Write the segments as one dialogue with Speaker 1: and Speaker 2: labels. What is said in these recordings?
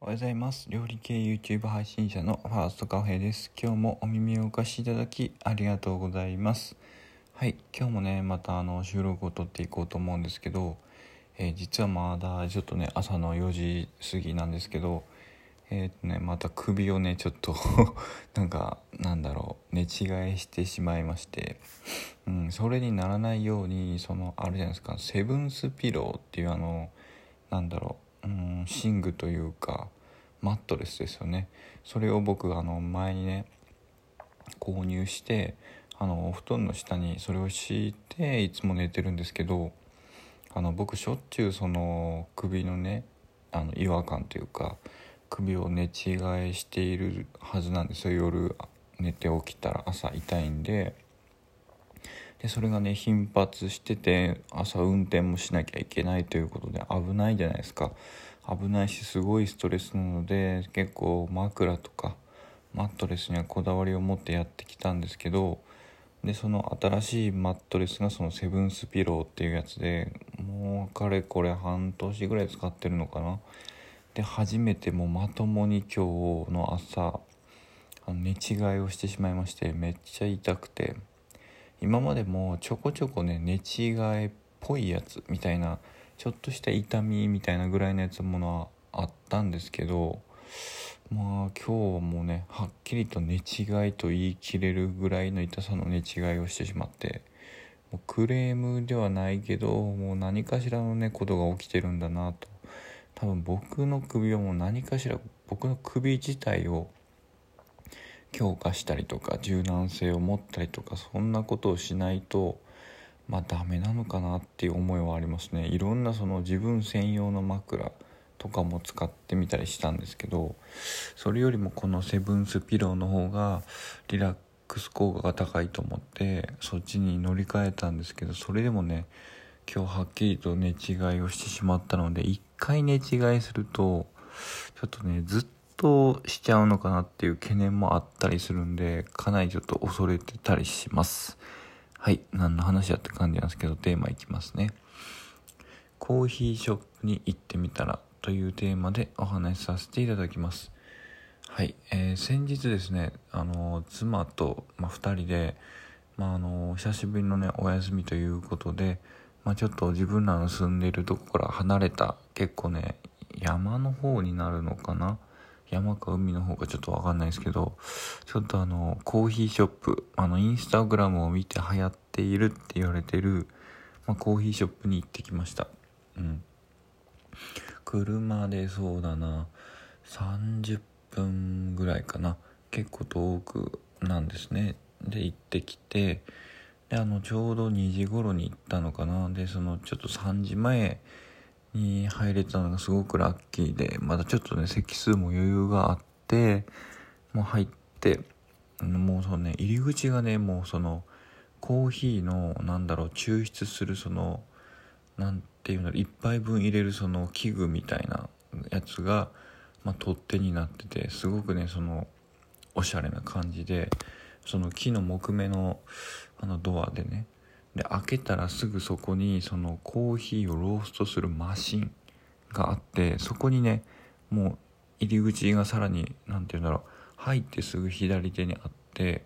Speaker 1: おはようございます。料理系 YouTube 配信者のファーストカフェです。今日もお耳をお貸しいただきありがとうございます。はい、今日もね、またあの収録を撮っていこうと思うんですけど、えー実はまだちょっとね、朝の4時過ぎなんですけど、えーとね、また首をね、ちょっと なんか、なんだろう、寝違えしてしまいまして、うん、それにならないように、その、あるじゃないですか、セブンスピローっていうあの、なんだろう、うん、寝具というかマットレスですよねそれを僕あの前にね購入してあのお布団の下にそれを敷いていつも寝てるんですけどあの僕しょっちゅうその首のねあの違和感というか首を寝違えしているはずなんですよ夜寝て起きたら朝痛いんで。でそれがね頻発してて朝運転もしなきゃいけないということで危ないじゃないですか。危ないしすごいストレスなので結構枕とかマットレスにはこだわりを持ってやってきたんですけどでその新しいマットレスがそのセブンスピローっていうやつでもうかれこれ半年ぐらい使ってるのかな。で初めてもうまともに今日の朝寝違いをしてしまいましてめっちゃ痛くて。今までもちょこちょこね寝違いっぽいやつみたいなちょっとした痛みみたいなぐらいのやつものはあったんですけどまあ今日もねはっきりと寝違いと言い切れるぐらいの痛さの寝違いをしてしまってもうクレームではないけどもう何かしらのねことが起きてるんだなと。多分僕の首はもう何かしら僕の首自体を強化したりとか柔軟性を持ったりとかそんなことをしないとまあダメなのかなっていう思いはありますね。いろんなその自分専用の枕とかも使ってみたりしたんですけどそれよりもこのセブンスピローの方がリラックス効果が高いと思ってそっちに乗り換えたんですけどそれでもね今日はっきりと寝違いをしてしまったので一回寝違いするとちょっとねずっととしちゃうのかなっていう懸念もあったりするんでかなりちょっと恐れてたりします。はい何の話やって感じなんですけどテーマいきますね。コーヒーショップに行ってみたらというテーマでお話しさせていただきます。はい、えー先日ですねあの妻と、まあ、2人で、まあ、あの久しぶりのねお休みということで、まあ、ちょっと自分らの住んでいるとこから離れた結構ね山の方になるのかな山か海の方かちょっとわかんないですけどちょっとあのコーヒーショップあのインスタグラムを見て流行っているって言われてる、まあ、コーヒーショップに行ってきました。うん。車でそうだな30分ぐらいかな。結構遠くなんですね。で行ってきてであのちょうど2時頃に行ったのかな。でそのちょっと3時前に入れたのがすごくラッキーでまだちょっとね席数も余裕があってもう入ってもうそのね入り口がねもうそのコーヒーのなんだろう抽出するそのなんていうの一杯分入れるその器具みたいなやつが、まあ、取っ手になっててすごくねそのおしゃれな感じでその木の木目のあのドアでねで開けたらすぐそこにそのコーヒーをローストするマシンがあってそこにねもう入り口がさらに何て言うんだろう入ってすぐ左手にあって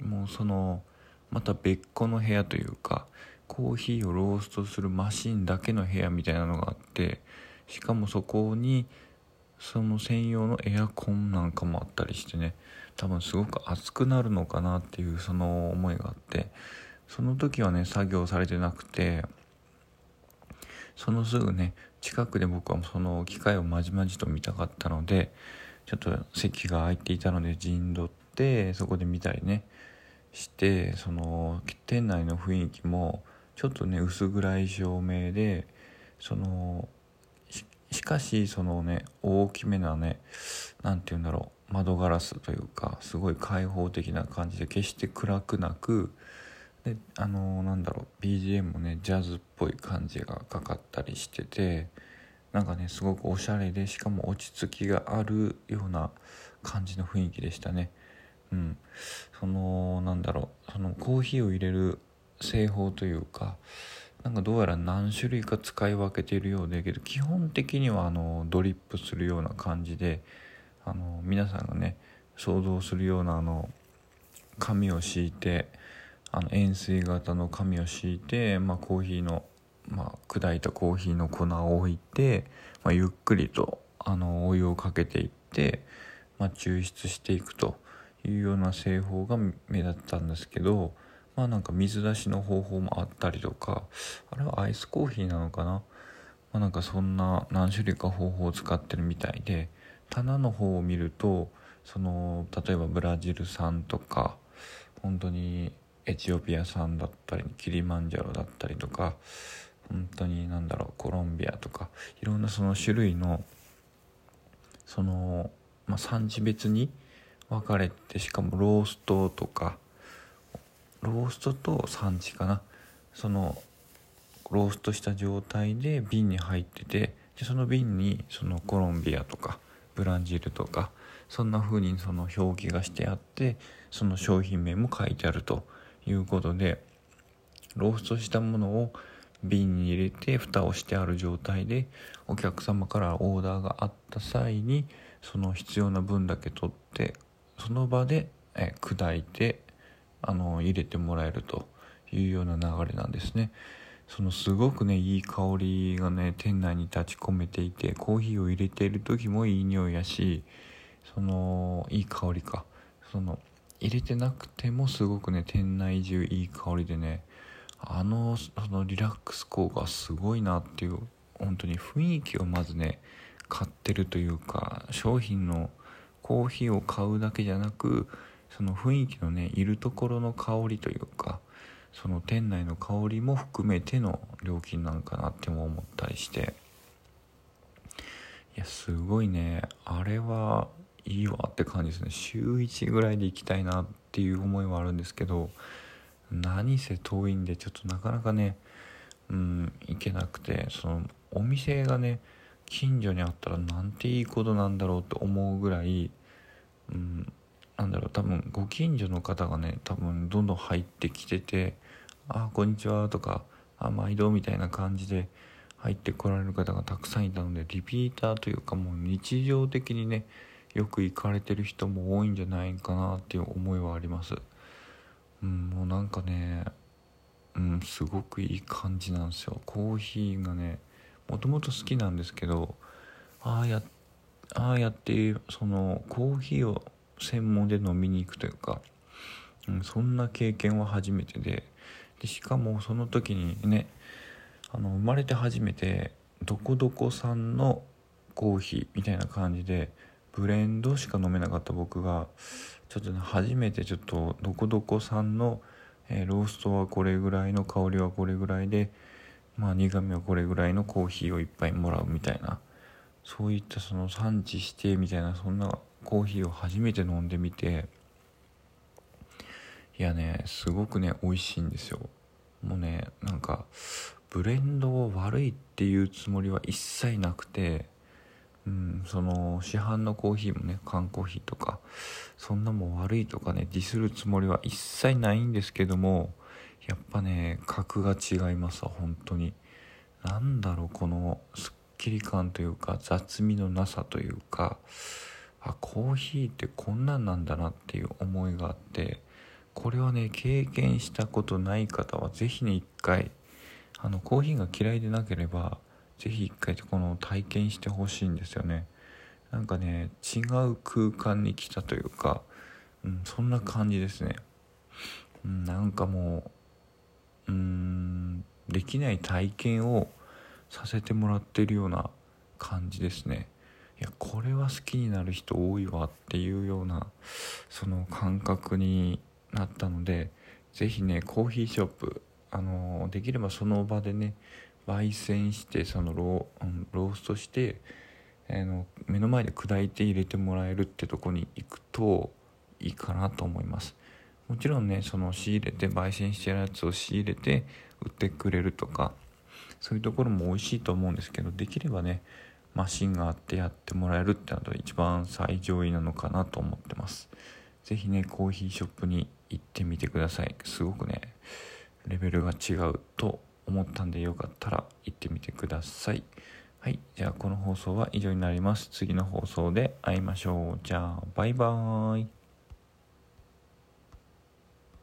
Speaker 1: もうそのまた別個の部屋というかコーヒーをローストするマシンだけの部屋みたいなのがあってしかもそこにその専用のエアコンなんかもあったりしてね多分すごく暑くなるのかなっていうその思いがあってその時はね作業されてなくてそのすぐね近くで僕はその機械をまじまじと見たかったのでちょっと席が空いていたので陣取ってそこで見たりねしてその店内の雰囲気もちょっとね薄暗い照明でそのししかしそのね大きめなね何て言うんだろう窓ガラスというかすごい開放的な感じで決して暗くなくであのなんだろう BGM もねジャズっぽい感じがかかったりしててなんかねすごくおしゃれでしかも落ち着きがあるような感じの雰囲気でしたね。うん、そのなんだろうそのコーヒーを入れる製法というかなんかどうやら何種類か使い分けているようでけど基本的にはあのドリップするような感じであの皆さんがね想像するようなあの紙を敷いてあの円錐型の紙を敷いて、まあ、コーヒーの、まあ、砕いたコーヒーの粉を置いて、まあ、ゆっくりとあのお湯をかけていって、まあ、抽出していくというような製法が目立ったんですけどまあなんか水出しの方法もあったりとかあれはアイスコーヒーなのかな、まあ、なんかそんな何種類か方法を使ってるみたいで棚の方を見るとその例えばブラジル産とか本当にエチオピア産だったりキリマンジャロだったりとか本当に何だろうコロンビアとかいろんなその種類のその、まあ、産地別に分かれてしかもローストとかローストと産地かな。そのローストした状態で瓶に入っててでその瓶にそのコロンビアとかブラジルとかそんな風にその表記がしてあってその商品名も書いてあると。いうことでローストしたものを瓶に入れて蓋をしてある状態でお客様からオーダーがあった際にその必要な分だけ取ってその場で砕いてあの入れてもらえるというような流れなんですね。そのすごくねいい香りがね店内に立ち込めていてコーヒーを入れている時もいい匂いやしそのいい香りかその入れてなくてもすごくね店内中いい香りでねあのそのリラックス効果すごいなっていう本当に雰囲気をまずね買ってるというか商品のコーヒーを買うだけじゃなくその雰囲気のねいるところの香りというかその店内の香りも含めての料金なんかなっても思ったりして。いやすごいねあれはいいわって感じですね。週1ぐらいで行きたいなっていう思いはあるんですけど何せ遠いんでちょっとなかなかねうん行けなくてそのお店がね近所にあったらなんていいことなんだろうと思うぐらい、うん、なんだろう多分ご近所の方がね多分どんどん入ってきてて「あこんにちは」とか「あ毎度」みたいな感じで入ってこられる方がたくさんいたのでリピーターというかもう日常的にねよく行かれてる人も多いんじゃないかなっていう思いはあります。うんもうなんかねうんすごくいい感じなんですよ。コーヒーがねもともと好きなんですけどああやああやってそのコーヒーを専門で飲みに行くというか、うん、そんな経験は初めてででしかもその時にねあの生まれて初めてどこどこ産のコーヒーみたいな感じでブレンドしか飲めなかった僕がちょっとね初めてちょっとどこどこ産の、えー、ローストはこれぐらいの香りはこれぐらいでまあ苦味はこれぐらいのコーヒーをいっぱいもらうみたいなそういったその産地指定みたいなそんなコーヒーを初めて飲んでみていやねすごくね美味しいんですよ。もうねなんかブレンドを悪いっていうつもりは一切なくてうん、その市販のコーヒーもね缶コーヒーとかそんなもん悪いとかねディスるつもりは一切ないんですけどもやっぱね格が違いますわ本当に。何だろうこのすっきり感というか雑味のなさというかあコーヒーってこんなんなんだなっていう思いがあってこれはね経験したことない方は是非ね一回あのコーヒーが嫌いでなければ是非一回この体験してほしいんですよね。なんかね違う空間に来たというか、うん、そんな感じですね、うん、なんかもううんできない体験をさせてもらってるような感じですね。いやこれは好きになる人多いわっていうようなその感覚になったので是非ねコーヒーショップあのできればその場でね焙煎してそのロー,、ローストして、あの目の前で砕いて入れてもらえるってとこに行くといいかなと思います。もちろんねその仕入れて焙煎してるやつを仕入れて売ってくれるとかそういうところも美味しいと思うんですけどできればねマシンがあってやってもらえるってのが一番最上位なのかなと思ってます。是非ねコーヒーショップに行ってみてください。すごくねレベルが違うと思ったんでよかったら行ってみてください。はい。じゃあこの放送は以上になります。次の放送で会いましょう。じゃあバイバーイ。